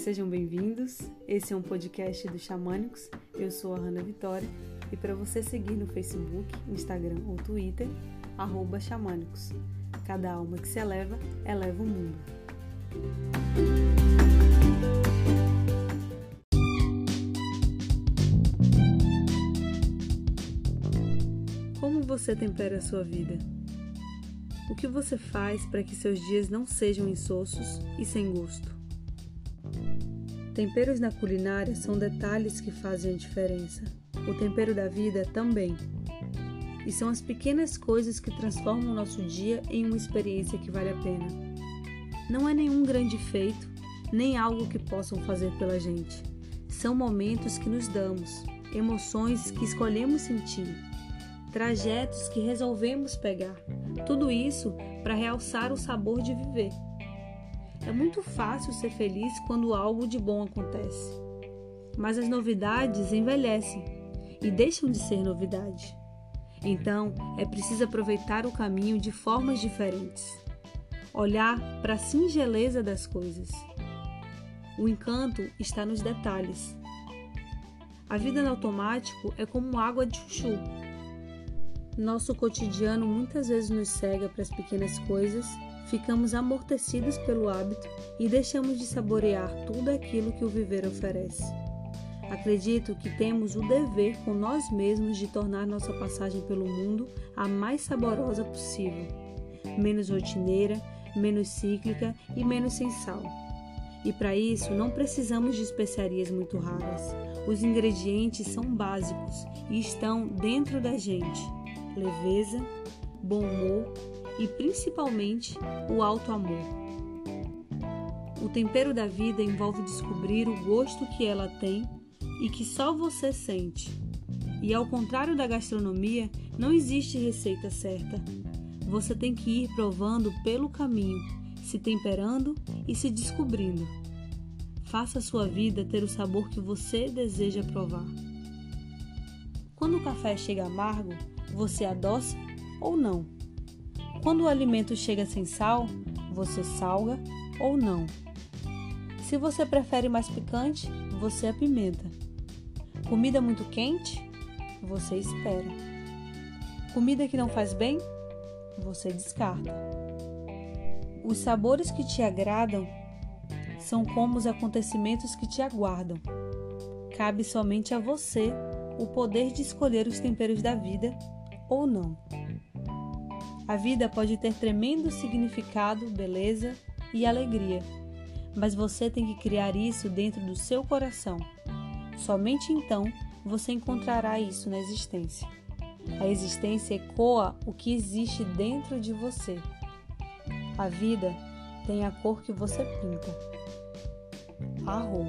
Sejam bem-vindos. Esse é um podcast do Xamânicos. Eu sou a Hanna Vitória e para você seguir no Facebook, Instagram ou Twitter, Xamânicos. Cada alma que se eleva, eleva o mundo. Como você tempera a sua vida? O que você faz para que seus dias não sejam insossos e sem gosto? Temperos na culinária são detalhes que fazem a diferença. O tempero da vida também. E são as pequenas coisas que transformam o nosso dia em uma experiência que vale a pena. Não é nenhum grande feito, nem algo que possam fazer pela gente. São momentos que nos damos, emoções que escolhemos sentir, trajetos que resolvemos pegar. Tudo isso para realçar o sabor de viver. É muito fácil ser feliz quando algo de bom acontece. Mas as novidades envelhecem e deixam de ser novidade. Então, é preciso aproveitar o caminho de formas diferentes. Olhar para a singeleza das coisas. O encanto está nos detalhes. A vida no automático é como água de chuchu. Nosso cotidiano muitas vezes nos cega para as pequenas coisas ficamos amortecidos pelo hábito e deixamos de saborear tudo aquilo que o viver oferece. Acredito que temos o dever com nós mesmos de tornar nossa passagem pelo mundo a mais saborosa possível, menos rotineira, menos cíclica e menos sem sal. E para isso não precisamos de especiarias muito raras. Os ingredientes são básicos e estão dentro da gente: leveza, bom humor e principalmente o alto amor. O tempero da vida envolve descobrir o gosto que ela tem e que só você sente. E ao contrário da gastronomia, não existe receita certa. Você tem que ir provando pelo caminho, se temperando e se descobrindo. Faça a sua vida ter o sabor que você deseja provar. Quando o café chega amargo, você adoça ou não? Quando o alimento chega sem sal, você salga ou não. Se você prefere mais picante, você apimenta. Comida muito quente, você espera. Comida que não faz bem, você descarta. Os sabores que te agradam são como os acontecimentos que te aguardam. Cabe somente a você o poder de escolher os temperos da vida ou não. A vida pode ter tremendo significado, beleza e alegria, mas você tem que criar isso dentro do seu coração. Somente então você encontrará isso na existência. A existência ecoa o que existe dentro de você. A vida tem a cor que você pinta. Arro.